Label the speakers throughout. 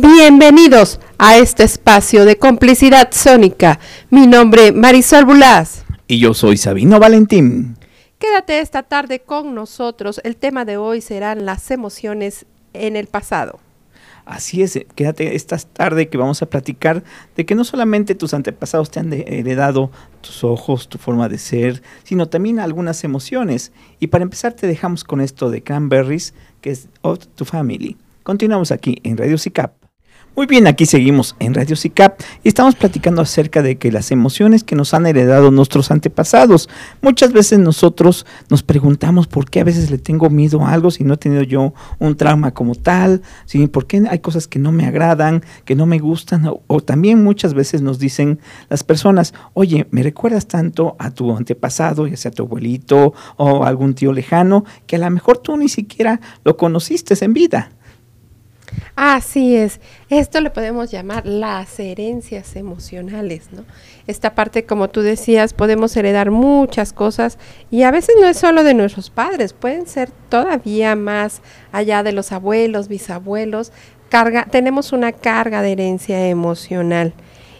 Speaker 1: Bienvenidos a este espacio de complicidad sónica. Mi nombre Marisol Bulás.
Speaker 2: Y yo soy Sabino Valentín.
Speaker 1: Quédate esta tarde con nosotros. El tema de hoy serán las emociones en el pasado.
Speaker 2: Así es, quédate esta tarde que vamos a platicar de que no solamente tus antepasados te han heredado tus ojos, tu forma de ser, sino también algunas emociones. Y para empezar te dejamos con esto de Cranberries, que es Of to Family. Continuamos aquí en Radio SICAP. Muy bien, aquí seguimos en Radio SICAP y estamos platicando acerca de que las emociones que nos han heredado nuestros antepasados. Muchas veces nosotros nos preguntamos por qué a veces le tengo miedo a algo si no he tenido yo un trauma como tal, ¿sí? por qué hay cosas que no me agradan, que no me gustan, o, o también muchas veces nos dicen las personas, oye, me recuerdas tanto a tu antepasado, ya sea tu abuelito o algún tío lejano, que a lo mejor tú ni siquiera lo conociste en vida.
Speaker 1: Así es. Esto le podemos llamar las herencias emocionales, ¿no? Esta parte, como tú decías, podemos heredar muchas cosas y a veces no es solo de nuestros padres, pueden ser todavía más allá de los abuelos, bisabuelos. Carga, tenemos una carga de herencia emocional.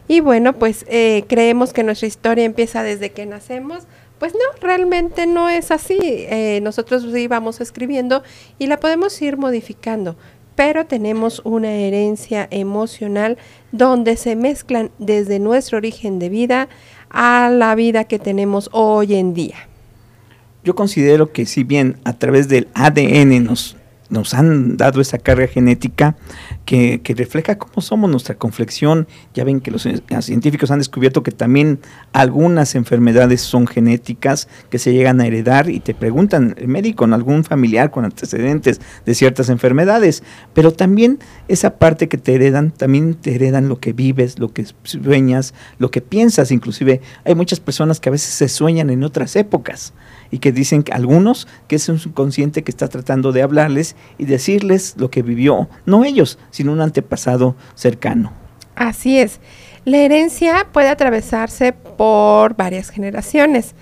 Speaker 1: Y bueno, pues eh, creemos que nuestra historia empieza desde que nacemos. Pues no, realmente no es así. Eh, nosotros íbamos escribiendo y la podemos ir modificando pero tenemos una herencia emocional donde se mezclan desde nuestro origen de vida a la vida que tenemos hoy en día.
Speaker 2: Yo considero que si bien a través del ADN nos nos han dado esa carga genética que, refleja cómo somos nuestra conflexión. Ya ven que los científicos han descubierto que también algunas enfermedades son genéticas que se llegan a heredar y te preguntan, el médico, ¿no? algún familiar con antecedentes de ciertas enfermedades, pero también esa parte que te heredan, también te heredan lo que vives, lo que sueñas, lo que piensas, inclusive hay muchas personas que a veces se sueñan en otras épocas y que dicen algunos que es un subconsciente que está tratando de hablarles y decirles lo que vivió, no ellos, sino un antepasado cercano.
Speaker 1: Así es. La herencia puede atravesarse por varias generaciones.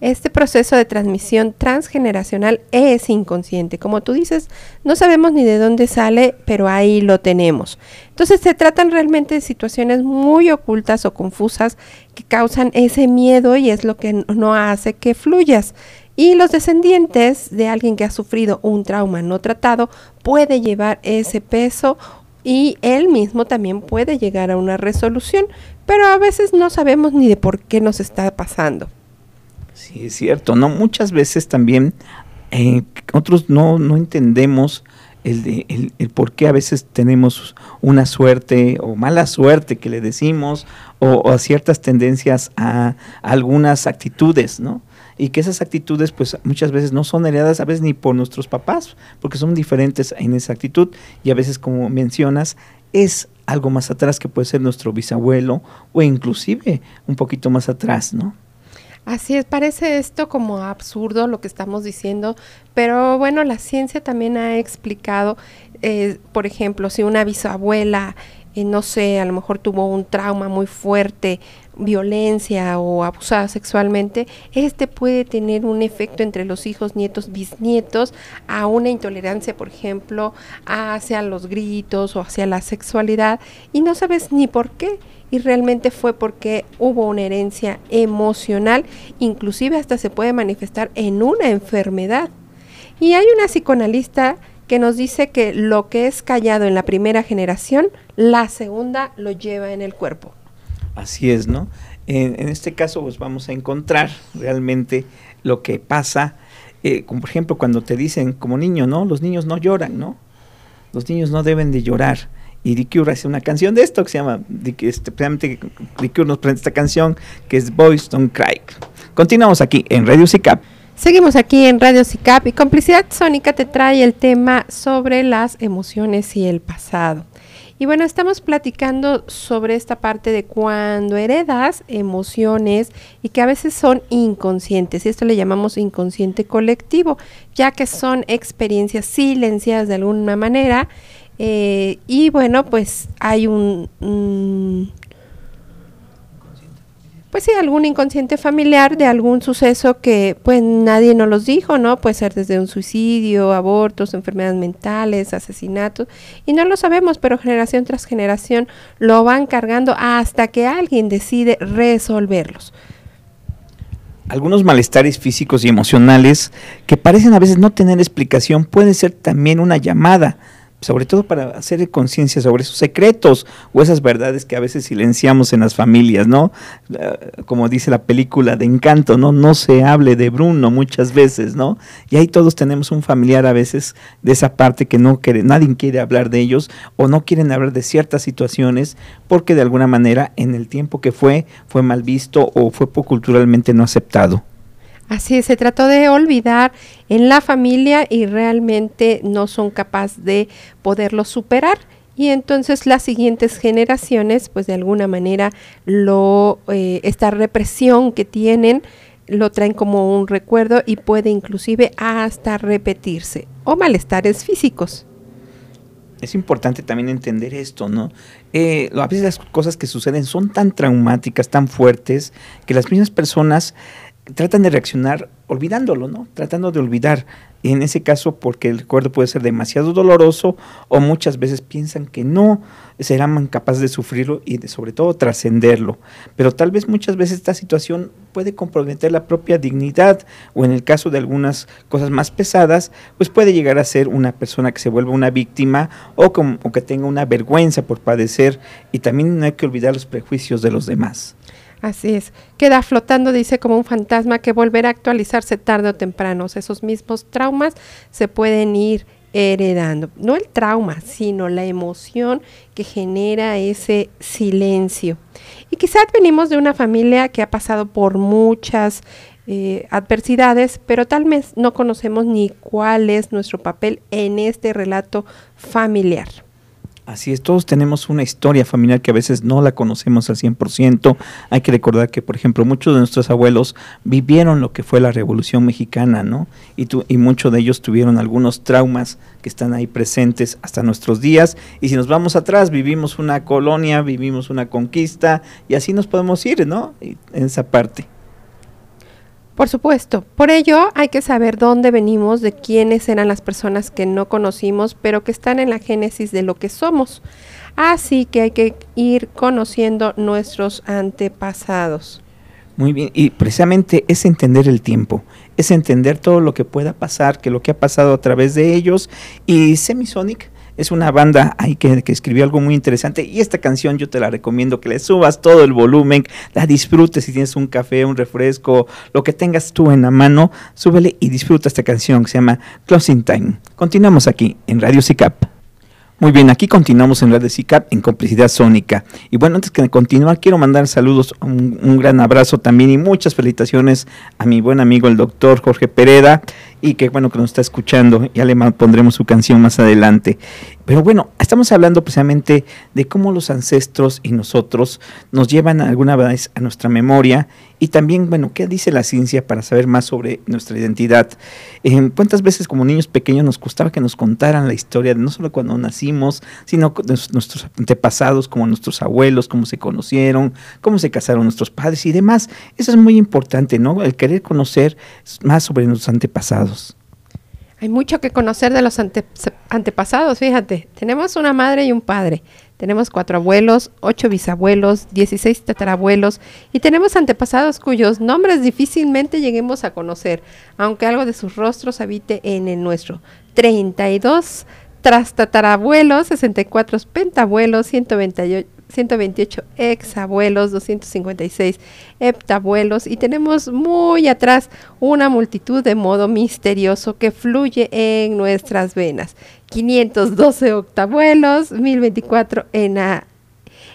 Speaker 1: Este proceso de transmisión transgeneracional es inconsciente. Como tú dices, no sabemos ni de dónde sale, pero ahí lo tenemos. Entonces se tratan realmente de situaciones muy ocultas o confusas que causan ese miedo y es lo que no hace que fluyas. Y los descendientes de alguien que ha sufrido un trauma no tratado puede llevar ese peso y él mismo también puede llegar a una resolución, pero a veces no sabemos ni de por qué nos está pasando.
Speaker 2: Sí, es cierto, ¿no? Muchas veces también eh, otros no, no entendemos el, de, el, por qué a veces tenemos una suerte o mala suerte que le decimos o, a ciertas tendencias a, algunas actitudes, ¿no? Y que esas actitudes pues muchas veces no son heredadas a veces ni por nuestros papás, porque son diferentes en esa actitud y a veces como mencionas es algo más atrás que puede ser nuestro bisabuelo o inclusive un poquito más atrás, ¿no?
Speaker 1: Así es, parece esto como absurdo lo que estamos diciendo, pero bueno, la ciencia también ha explicado, eh, por ejemplo, si una bisabuela, eh, no sé, a lo mejor tuvo un trauma muy fuerte, violencia o abusada sexualmente, este puede tener un efecto entre los hijos, nietos, bisnietos, a una intolerancia, por ejemplo, hacia los gritos o hacia la sexualidad, y no sabes ni por qué y realmente fue porque hubo una herencia emocional, inclusive hasta se puede manifestar en una enfermedad. Y hay una psicoanalista que nos dice que lo que es callado en la primera generación, la segunda lo lleva en el cuerpo.
Speaker 2: Así es, ¿no? En, este caso, pues vamos a encontrar realmente lo que pasa, eh, como por ejemplo cuando te dicen como niño, ¿no? Los niños no lloran, ¿no? Los niños no deben de llorar. Y Dick hace una canción de esto que se llama, este, precisamente Dick nos presenta esta canción que es Boys Don't Cry. Continuamos aquí en Radio SICAP.
Speaker 1: Seguimos aquí en Radio SICAP y Complicidad Sónica te trae el tema sobre las emociones y el pasado. Y bueno, estamos platicando sobre esta parte de cuando heredas emociones y que a veces son inconscientes. Y esto le llamamos inconsciente colectivo, ya que son experiencias silenciadas de alguna manera eh, y bueno, pues hay un, pues sí, algún inconsciente familiar de algún suceso que pues nadie nos los dijo, ¿no? Puede ser desde un suicidio, abortos, enfermedades mentales, asesinatos, y no lo sabemos, pero generación tras generación lo van cargando hasta que alguien decide resolverlos
Speaker 2: algunos malestares físicos y emocionales que parecen a veces no tener explicación pueden ser también una llamada sobre todo para hacer conciencia sobre esos secretos o esas verdades que a veces silenciamos en las familias, ¿no? Eh, como dice la película de Encanto, ¿no? No se hable de Bruno muchas veces, ¿no? Y ahí todos tenemos un familiar a veces de esa parte que no quiere, nadie quiere hablar de ellos o no quieren hablar de ciertas situaciones porque de alguna manera en el tiempo que fue fue mal visto o fue culturalmente no aceptado.
Speaker 1: Así se trató de olvidar en la familia y realmente no son capaces de poderlo superar. Y entonces las siguientes generaciones, pues de alguna manera, lo, eh, esta represión que tienen, lo traen como un recuerdo y puede inclusive hasta repetirse o malestares físicos.
Speaker 2: Es importante también entender esto, ¿no? Eh, a veces las cosas que suceden son tan traumáticas, tan fuertes, que las mismas personas tratan de reaccionar olvidándolo, ¿no? Tratando de olvidar. Y en ese caso, porque el recuerdo puede ser demasiado doloroso o muchas veces piensan que no serán capaces de sufrirlo y de sobre todo trascenderlo. Pero tal vez muchas veces esta situación puede comprometer la propia dignidad o en el caso de algunas cosas más pesadas, pues puede llegar a ser una persona que se vuelva una víctima o, o que tenga una vergüenza por padecer y también no hay que olvidar los prejuicios de los demás.
Speaker 1: Así es. Queda flotando, dice, como un fantasma que volverá a actualizarse tarde o temprano. esos mismos traumas se pueden ir heredando. No el trauma, sino la emoción que genera ese silencio. Y quizás venimos de una familia que ha pasado por muchas eh, adversidades, pero tal vez no conocemos ni cuál es nuestro papel en este relato familiar.
Speaker 2: Así es, todos tenemos una historia familiar que a veces no la conocemos al 100%. Hay que recordar que, por ejemplo, muchos de nuestros abuelos vivieron lo que fue la Revolución Mexicana, ¿no? Y, y muchos de ellos tuvieron algunos traumas que están ahí presentes hasta nuestros días. Y si nos vamos atrás, vivimos una colonia, vivimos una conquista, y así nos podemos ir, ¿no? En esa parte.
Speaker 1: Por supuesto, por ello hay que saber dónde venimos, de quiénes eran las personas que no conocimos, pero que están en la génesis de lo que somos. Así que hay que ir conociendo nuestros antepasados.
Speaker 2: Muy bien, y precisamente es entender el tiempo, es entender todo lo que pueda pasar, que lo que ha pasado a través de ellos. Y Semisonic es una banda ahí que, escribió algo muy interesante y esta canción yo te la recomiendo que le subas todo el volumen, la disfrutes si tienes un café, un refresco, lo que tengas tú en la mano, súbele y disfruta esta canción que se llama Closing Time. Continuamos aquí en Radio SICAP. Muy bien, aquí continuamos en Radio SICAP en Complicidad Sónica. Y bueno, antes que continuar, quiero mandar saludos, un, un, gran abrazo también y muchas felicitaciones a mi buen amigo el doctor Jorge Pereda y que bueno que nos está escuchando, ya le pondremos su canción más adelante. Pero bueno, estamos hablando precisamente de cómo los ancestros y nosotros nos llevan alguna vez a nuestra memoria y también, bueno, qué dice la ciencia para saber más sobre nuestra identidad. Eh, ¿Cuántas veces como niños pequeños nos gustaba que nos contaran la historia de no solo cuando nacimos, sino de nuestros antepasados, como nuestros abuelos, cómo se conocieron, cómo se casaron nuestros padres y demás? Eso es muy importante, ¿no? El querer conocer más sobre nuestros antepasados.
Speaker 1: Hay mucho que conocer de los antepasados, fíjate. Tenemos una madre y un padre. Tenemos cuatro abuelos, ocho bisabuelos, dieciséis tatarabuelos y tenemos antepasados cuyos nombres difícilmente lleguemos a conocer, aunque algo de sus rostros habite en el nuestro. 32 trastatarabuelos, 64 pentabuelos, 128 128 exabuelos, 256 heptabuelos y tenemos muy atrás una multitud de modo misterioso que fluye en nuestras venas. 512 octabuelos, 1024 ena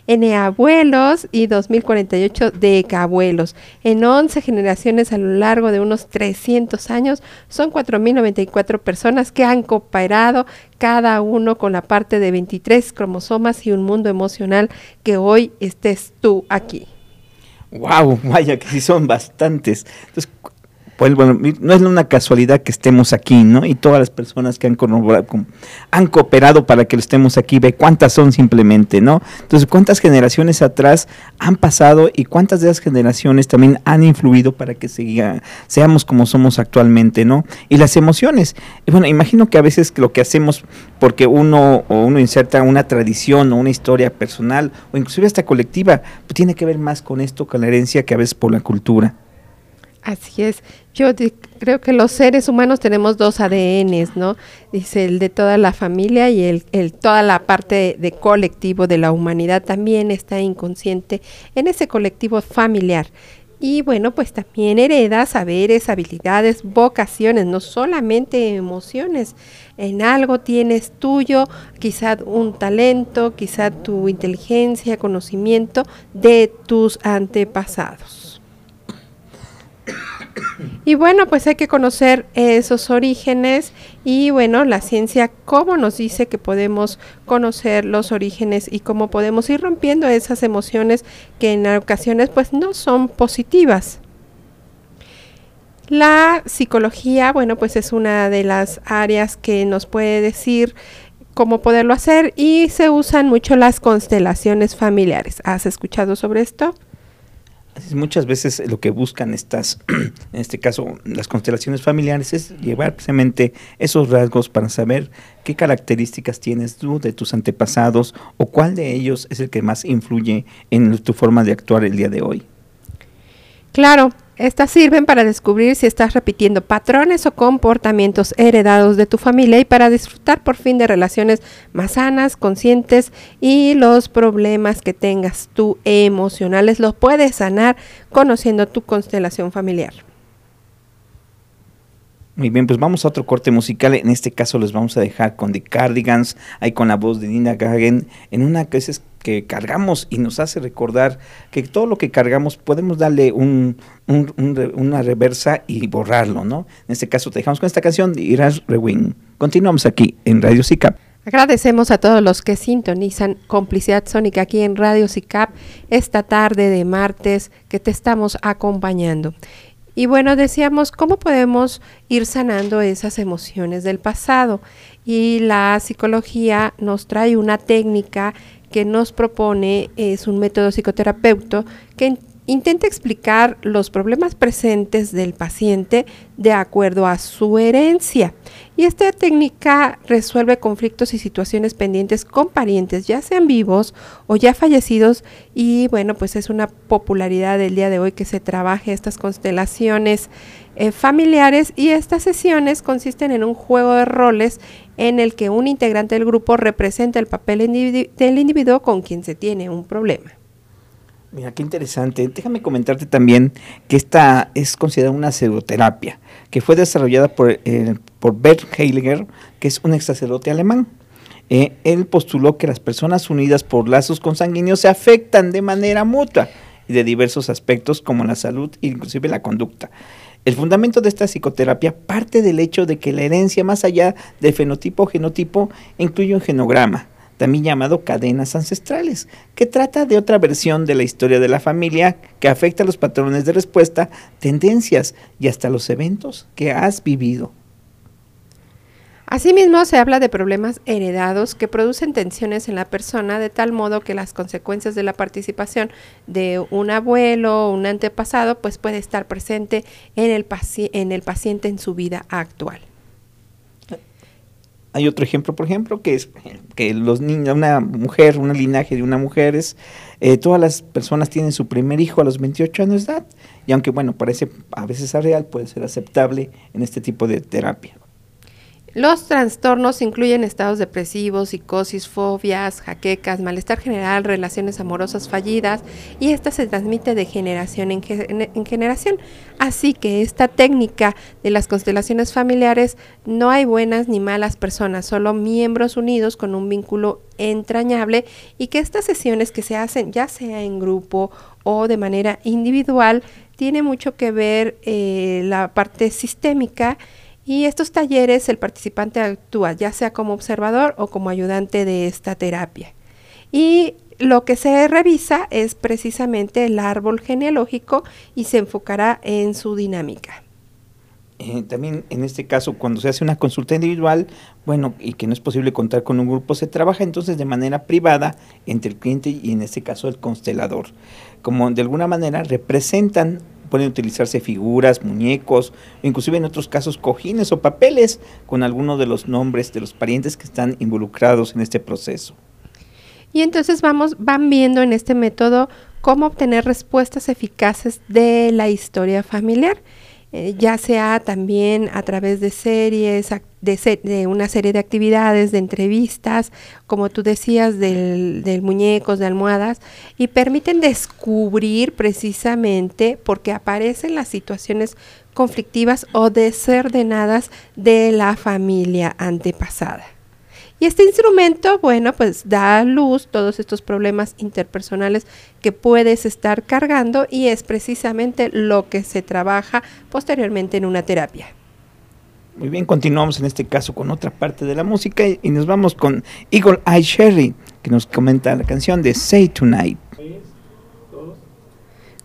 Speaker 1: N abuelos y 2048 decabuelos. En 11 generaciones a lo largo de unos 300 años son 4.094 personas que han cooperado cada uno con la parte de 23 cromosomas y un mundo emocional que hoy estés tú aquí.
Speaker 2: ¡Wow! Vaya que sí son bastantes. Entonces, pues bueno, no es una casualidad que estemos aquí, ¿no? Y todas las personas que han, han cooperado para que estemos aquí, ve cuántas son simplemente, ¿no? Entonces, cuántas generaciones atrás han pasado y cuántas de esas generaciones también han influido para que seamos como somos actualmente, ¿no? Y las emociones. Y bueno, imagino que a veces lo que hacemos porque uno o uno inserta una tradición o una historia personal o inclusive hasta colectiva, pues tiene que ver más con esto, con la herencia que a veces por la cultura.
Speaker 1: Así es. Yo creo que los seres humanos tenemos dos ADNs, ¿no? Dice el de toda la familia y el, el toda la parte de, colectivo de la humanidad también está inconsciente en ese colectivo familiar. Y bueno, pues también hereda saberes, habilidades, vocaciones, no solamente emociones. En algo tienes tuyo, quizá un talento, quizá tu inteligencia, conocimiento de tus antepasados. Y bueno, pues hay que conocer esos orígenes y bueno, la ciencia cómo nos dice que podemos conocer los orígenes y cómo podemos ir rompiendo esas emociones que en ocasiones pues no son positivas. La psicología, bueno, pues es una de las áreas que nos puede decir cómo poderlo hacer y se usan mucho las constelaciones familiares. ¿Has escuchado sobre esto?
Speaker 2: Muchas veces lo que buscan estas, en este caso las constelaciones familiares, es llevar precisamente esos rasgos para saber qué características tienes tú de tus antepasados o cuál de ellos es el que más influye en tu forma de actuar el día de hoy.
Speaker 1: Claro, estas sirven para descubrir si estás repitiendo patrones o comportamientos heredados de tu familia y para disfrutar por fin de relaciones más sanas, conscientes y los problemas que tengas tú emocionales los puedes sanar conociendo tu constelación familiar.
Speaker 2: Muy bien, pues vamos a otro corte musical. En este caso les vamos a dejar con The Cardigans, ahí con la voz de Nina Gagen, en una que es que cargamos y nos hace recordar que todo lo que cargamos podemos darle un, una reversa y borrarlo, ¿no? En este caso te dejamos con esta canción de Iras Rewin. Continuamos aquí en Radio SICAP.
Speaker 1: Agradecemos a todos los que sintonizan Complicidad Sónica aquí en Radio SICAP esta tarde de martes que te estamos acompañando. Y bueno, decíamos, ¿cómo podemos ir sanando esas emociones del pasado? Y la psicología nos trae una técnica que nos propone, es un método psicoterapeuta que intenta explicar los problemas presentes del paciente de acuerdo a su herencia. Y esta técnica resuelve conflictos y situaciones pendientes con parientes, ya sean vivos o ya fallecidos. Y bueno, pues es una popularidad del día de hoy que se trabaje estas constelaciones eh, familiares y estas sesiones consisten en un juego de roles en el que un integrante del grupo representa el papel del individuo con quien se tiene un problema.
Speaker 2: Mira, qué interesante. Déjame comentarte también que esta es considerada una pseudoterapia, que fue desarrollada por, eh, por Bert Heiliger, que es un ex sacerdote alemán. Eh, él postuló que las personas unidas por lazos consanguíneos se afectan de manera mutua y de diversos aspectos como la salud e inclusive la conducta. El fundamento de esta psicoterapia parte del hecho de que la herencia más allá de fenotipo o genotipo incluye un genograma, también llamado cadenas ancestrales, que trata de otra versión de la historia de la familia que afecta los patrones de respuesta, tendencias y hasta los eventos que has vivido.
Speaker 1: Asimismo, se habla de problemas heredados que producen tensiones en la persona de tal modo que las consecuencias de la participación de un abuelo o un antepasado pues puede estar presente en el paciente en su vida actual.
Speaker 2: Hay otro ejemplo, por ejemplo, que es que los niños, una mujer, una linaje de una mujer es, eh, todas las personas tienen su primer hijo a los 28 años de edad. Y aunque, bueno, parece a veces real, puede ser aceptable en este tipo de terapia.
Speaker 1: Los trastornos incluyen estados depresivos, psicosis, fobias, jaquecas, malestar general, relaciones amorosas fallidas y esta se transmite de generación en, generación. Así que esta técnica de las constelaciones familiares no hay buenas ni malas personas, solo miembros unidos con un vínculo entrañable y que estas sesiones que se hacen ya sea en grupo o de manera individual tiene mucho que ver eh, la parte sistémica y estos talleres el participante actúa ya sea como observador o como ayudante de esta terapia. Y lo que se revisa es precisamente el árbol genealógico y se enfocará en su dinámica.
Speaker 2: eh, también en este caso, cuando se hace una consulta individual, bueno, y que no es posible contar con un grupo, se trabaja entonces de manera privada entre el cliente y en este caso el constelador. Como de alguna manera representan, pueden utilizarse figuras, muñecos, inclusive en otros casos cojines o papeles con algunos de los nombres de los parientes que están involucrados en este proceso.
Speaker 1: Y entonces vamos, van viendo en este método cómo obtener respuestas eficaces de la historia familiar. Eh, ya sea también a través de series, de, una serie de actividades, de entrevistas, como tú decías, del, del, muñecos, de almohadas, y permiten descubrir precisamente porque aparecen las situaciones conflictivas o desordenadas de la familia antepasada. Y este instrumento, bueno, pues da a luz todos estos problemas interpersonales que puedes estar cargando y es precisamente lo que se trabaja posteriormente en una terapia.
Speaker 2: Muy bien, continuamos en este caso con otra parte de la música y nos vamos con Eagle Eye Sherry, que nos comenta la canción de Say Tonight.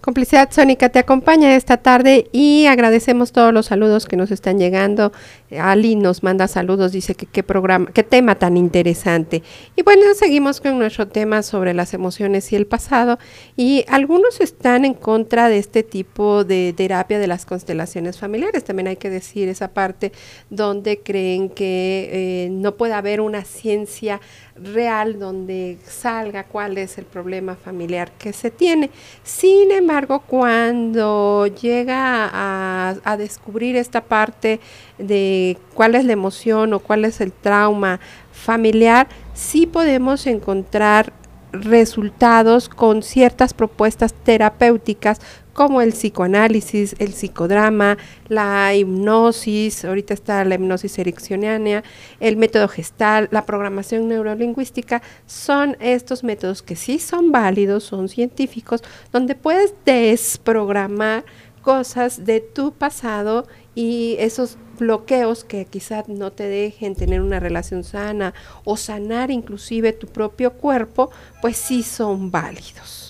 Speaker 1: Complicidad Sónica te acompaña esta tarde y agradecemos todos los saludos que nos están llegando. Ali nos manda saludos, dice que qué programa, qué tema tan interesante. Y bueno, seguimos con nuestro tema sobre las emociones y el pasado. Y algunos están en contra de este tipo de terapia de las constelaciones familiares. También hay que decir esa parte donde creen que eh, no puede haber una ciencia real donde salga cuál es el problema familiar que se tiene. Sin embargo, cuando llega a, a, descubrir esta parte de cuál es la emoción o cuál es el trauma familiar, sí podemos encontrar resultados con ciertas propuestas terapéuticas como el psicoanálisis, el psicodrama, la hipnosis, ahorita está la hipnosis ericksoniana, el método gestal, la programación neurolingüística, son estos métodos que sí son válidos, son científicos, donde puedes desprogramar cosas de tu pasado y esos bloqueos que quizás no te dejen tener una relación sana o sanar inclusive tu propio cuerpo, pues sí son válidos.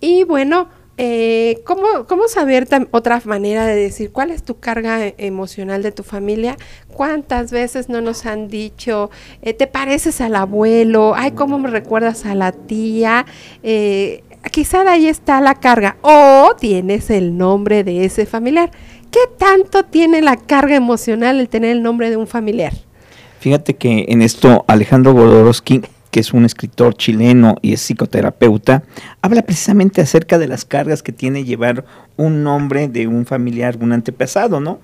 Speaker 1: Y bueno, eh, ¿cómo, ¿cómo, saber otra manera de decir cuál es tu carga e, emocional de tu familia? ¿Cuántas veces no nos han dicho, eh, te pareces al abuelo? Ay, ¿cómo me recuerdas a la tía? Eh, quizá ahí está la carga. O tienes el nombre de ese familiar. ¿Qué tanto tiene la carga emocional el tener el nombre de un familiar?
Speaker 2: Fíjate que en esto Alejandro Godorowski, que es un escritor chileno y es psicoterapeuta, habla precisamente acerca de las cargas que tiene llevar un nombre de un familiar, un antepasado, ¿no?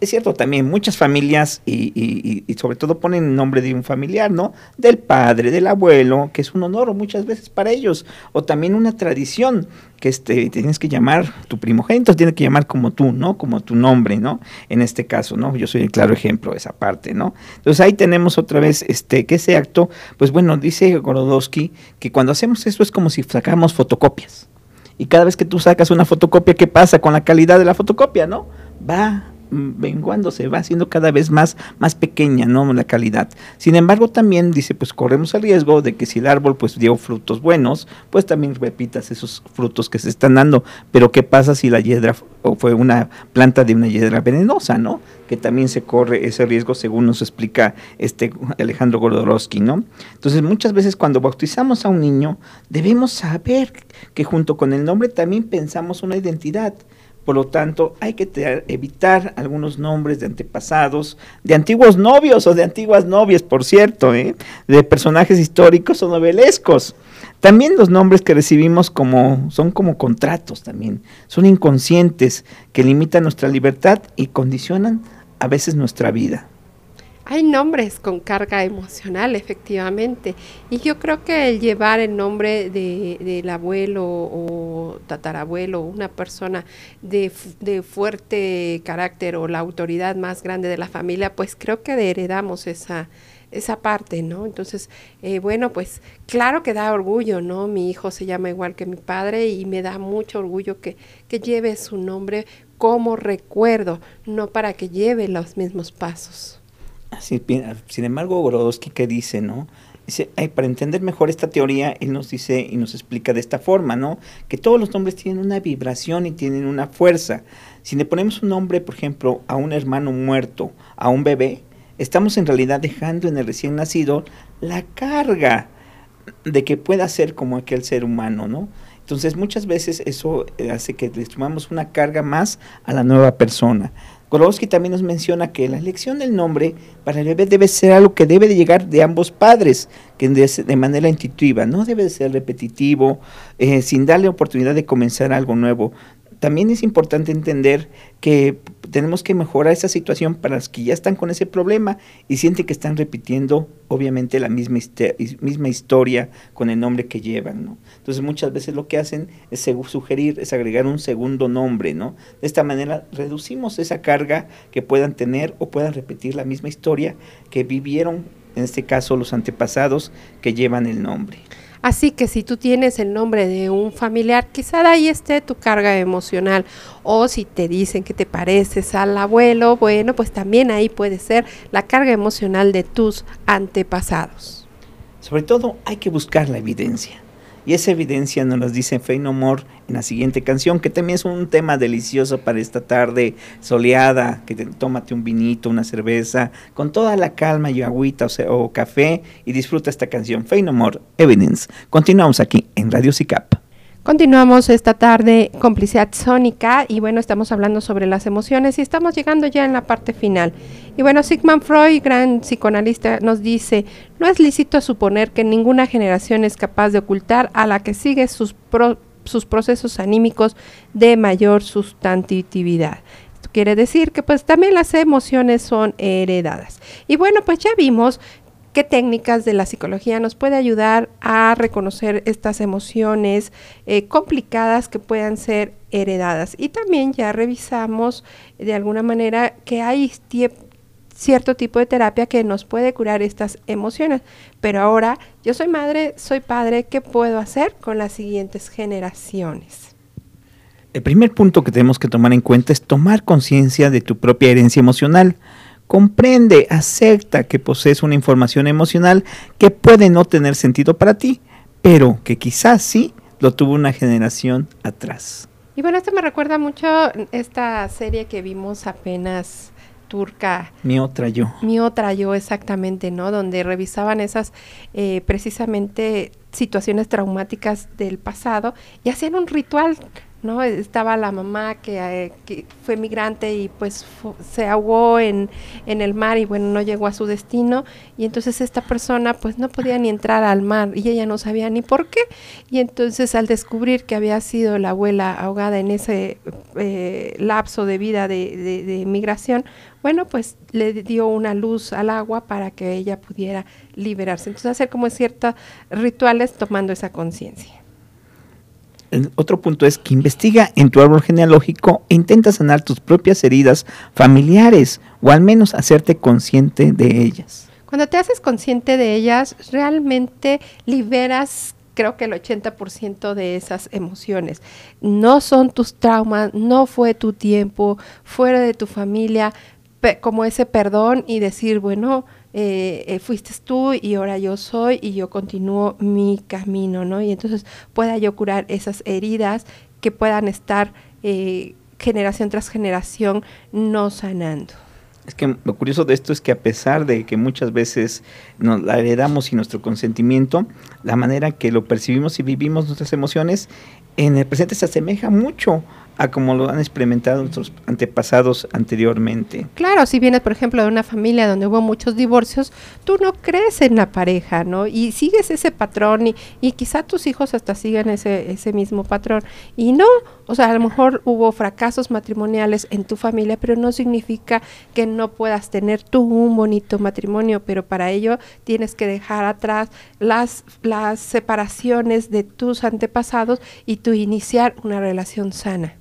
Speaker 2: Es cierto también, muchas familias y, sobre todo ponen nombre de un familiar, ¿no? Del padre, del abuelo, que es un honor muchas veces para ellos, o también una tradición, que este, tienes que llamar, tu primogénito tiene que llamar como tú, ¿no? Como tu nombre, ¿no? En este caso, ¿no? Yo soy el claro ejemplo de esa parte, ¿no? Entonces ahí tenemos otra vez, este, que ese acto, pues bueno, dice Gorodowski que cuando hacemos eso es como si sacáramos fotocopias. Y cada vez que tú sacas una fotocopia, ¿qué pasa con la calidad de la fotocopia, no? Va menguando, se va haciendo cada vez más, más pequeña, ¿no? La calidad. Sin embargo, también dice, pues corremos el riesgo de que si el árbol pues dio frutos buenos, pues también repitas esos frutos que se están dando. Pero ¿qué pasa si la hiedra fue una planta de una hiedra venenosa, ¿no? Que también se corre ese riesgo según nos explica este Alejandro Gordorowski, ¿no? Entonces, muchas veces cuando bautizamos a un niño, debemos saber que junto con el nombre también pensamos una identidad. Por lo tanto, hay que evitar algunos nombres de antepasados, de antiguos novios o de antiguas novias, por cierto, ¿eh? de personajes históricos o novelescos. También los nombres que recibimos como son como contratos también, son inconscientes que limitan nuestra libertad y condicionan a veces nuestra vida.
Speaker 1: Hay nombres con carga emocional, efectivamente. Y yo creo que el llevar el nombre del abuelo o tatarabuelo, una persona de, de, fuerte carácter o la autoridad más grande de la familia, pues creo que heredamos esa, esa parte, ¿no? Entonces, eh, bueno, pues claro que da orgullo, ¿no? Mi hijo se llama igual que mi padre y me da mucho orgullo que, que lleve su nombre como recuerdo, no para que lleve los mismos pasos
Speaker 2: sin embargo, Gorodowski que dice, ¿no? para entender mejor esta teoría, él nos dice y nos explica de esta forma, ¿no? Que todos los nombres tienen una vibración y tienen una fuerza. Si le ponemos un nombre, por ejemplo, a un hermano muerto, a un bebé, estamos en realidad dejando en el recién nacido la carga de que pueda ser como aquel ser humano, ¿no? Entonces muchas veces eso eh, hace que le sumamos una carga más a la nueva persona. Gorowski también nos menciona que la elección del nombre para el bebé debe ser algo que debe de llegar de ambos padres, que de, manera intuitiva, no debe de ser repetitivo, eh, sin darle oportunidad de comenzar algo nuevo también es importante entender que tenemos que mejorar esa situación para los que ya están con ese problema y sienten que están repitiendo obviamente la misma, historia con el nombre que llevan. Entonces muchas veces lo que hacen es sugerir, es agregar un segundo nombre, ¿no? De esta manera reducimos esa carga que puedan tener o puedan repetir la misma historia que vivieron, en este caso los antepasados que llevan el nombre.
Speaker 1: Así que si tú tienes el nombre de un familiar, quizá de ahí esté tu carga emocional. O si te dicen que te pareces al abuelo, bueno, pues también ahí puede ser la carga emocional de tus antepasados.
Speaker 2: Sobre todo hay que buscar la evidencia. Y esa evidencia nos las dice Fey No More en la siguiente canción, que también es un tema delicioso para esta tarde soleada, que te, tómate un vinito, una cerveza, con toda la calma y agüita o, o café y disfruta esta canción, Fey No More, Evidence. Continuamos aquí en Radio SICAP.
Speaker 1: Continuamos esta tarde Complicidad Sónica y bueno, estamos hablando sobre las emociones y estamos llegando ya en la parte final. Y bueno, Sigmund Freud, gran psicoanalista, nos dice, no es lícito suponer que ninguna generación es capaz de ocultar a la que sigue sus, procesos anímicos de mayor sustantividad. Esto quiere decir que pues también las emociones son heredadas. Y bueno, pues ya vimos qué técnicas de la psicología nos puede ayudar a reconocer estas emociones eh, complicadas que puedan ser heredadas. Y también ya revisamos de alguna manera que hay cierto tipo de terapia que nos puede curar estas emociones. Pero ahora, yo soy madre, soy padre, ¿qué puedo hacer con las siguientes generaciones?
Speaker 2: El primer punto que tenemos que tomar en cuenta es tomar conciencia de tu propia herencia emocional. Comprende, acepta que posees una información emocional que puede no tener sentido para ti, pero que quizás sí lo tuvo una generación atrás.
Speaker 1: Y bueno, esto me recuerda mucho esta serie que vimos apenas turca.
Speaker 2: Mi otra yo.
Speaker 1: Mi otra yo, exactamente, ¿no? Donde revisaban esas eh, precisamente situaciones traumáticas del pasado y hacían un ritual ¿no? Estaba la mamá que, eh, fue migrante y pues se ahogó en, en, el mar y bueno, no llegó a su destino y entonces esta persona pues no podía ni entrar al mar y ella no sabía ni por qué y entonces al descubrir que había sido la abuela ahogada en ese eh, lapso de vida de, de, de migración, bueno, pues le dio una luz al agua para que ella pudiera liberarse. Entonces hacer como ciertos rituales tomando esa conciencia
Speaker 2: otro punto es que investiga en tu árbol genealógico e intenta sanar tus propias heridas familiares o al menos hacerte consciente de ellas.
Speaker 1: Cuando te haces consciente de ellas, realmente liberas creo que el 80% de esas emociones. No son tus traumas, no fue tu tiempo, fuera de tu familia, como ese perdón y decir, bueno, eh, eh, fuiste tú y ahora yo soy y yo continúo mi camino, ¿no? Y entonces pueda yo curar esas heridas que puedan estar eh, generación tras generación no sanando.
Speaker 2: Es que lo curioso de esto es que a pesar de que muchas veces nos la heredamos sin nuestro consentimiento, la manera que lo percibimos y vivimos nuestras emociones en el presente se asemeja mucho a como lo han experimentado nuestros antepasados anteriormente.
Speaker 1: Claro, si vienes, por ejemplo, de una familia donde hubo muchos divorcios, tú no crees en la pareja, ¿no? Y sigues ese patrón y, y quizá tus hijos hasta sigan ese, ese mismo patrón. Y no, o sea, a lo mejor hubo fracasos matrimoniales en tu familia, pero no significa que no puedas tener tú un bonito matrimonio, pero para ello tienes que dejar atrás las, las separaciones de tus antepasados y tú iniciar una relación sana.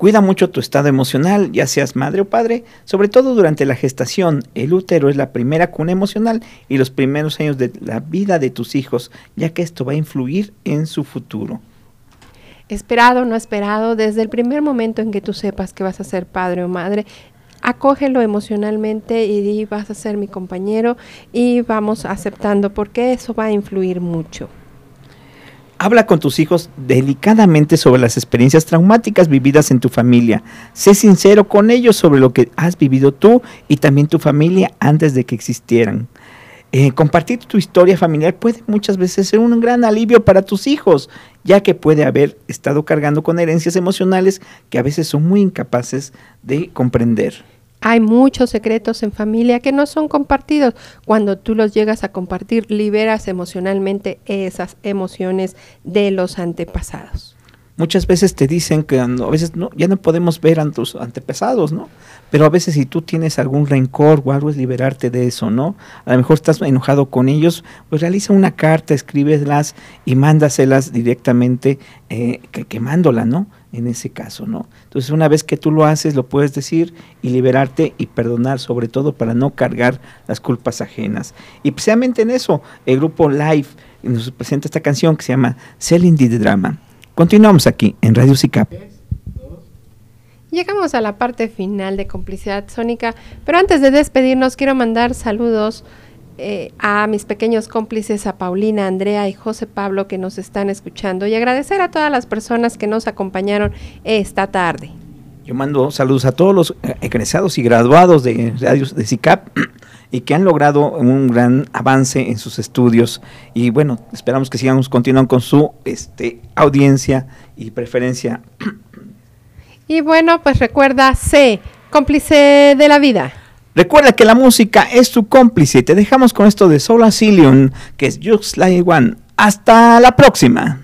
Speaker 2: Cuida mucho tu estado emocional, ya seas madre o padre, sobre todo durante la gestación. El útero es la primera cuna emocional y los primeros años de la vida de tus hijos, ya que esto va a influir en su futuro.
Speaker 1: Esperado o no esperado, desde el primer momento en que tú sepas que vas a ser padre o madre, acógelo emocionalmente y di vas a ser mi compañero y vamos aceptando porque eso va a influir mucho.
Speaker 2: Habla con tus hijos delicadamente sobre las experiencias traumáticas vividas en tu familia. Sé sincero con ellos sobre lo que has vivido tú y también tu familia antes de que existieran. Eh, compartir tu historia familiar puede muchas veces ser un gran alivio para tus hijos, ya que puede haber estado cargando con herencias emocionales que a veces son muy incapaces de comprender.
Speaker 1: Hay muchos secretos en familia que no son compartidos. Cuando tú los llegas a compartir, liberas emocionalmente esas emociones de los antepasados.
Speaker 2: Muchas veces te dicen que a veces no, ya no podemos ver a tus antepasados, ¿no? Pero a veces si tú tienes algún rencor o algo es liberarte de eso, ¿no? A lo mejor estás enojado con ellos, pues realiza una carta, escríbelas y mándaselas directamente eh, quemándola, ¿no? En ese caso, ¿no? Entonces, una vez que tú lo haces, lo puedes decir y liberarte y perdonar, sobre todo para no cargar las culpas ajenas. Y precisamente en eso, el grupo Live nos presenta esta canción que se llama Selling the Drama. Continuamos aquí en Radio SICAP.
Speaker 1: Llegamos a la parte final de Complicidad Sónica, pero antes de despedirnos quiero mandar saludos eh, a mis pequeños cómplices, a Paulina, Andrea y José Pablo que nos están escuchando y agradecer a todas las personas que nos acompañaron esta tarde.
Speaker 2: Yo mando saludos a todos los eh, egresados y graduados de radios de SICAP y que han logrado un gran avance en sus estudios y bueno, esperamos que sigamos continuando con su este, audiencia y preferencia.
Speaker 1: Y bueno, pues recuerda, sé cómplice de la vida.
Speaker 2: Recuerda que la música es tu cómplice. Te dejamos con esto de Soul Asylum, que es Just Like One. Hasta la próxima.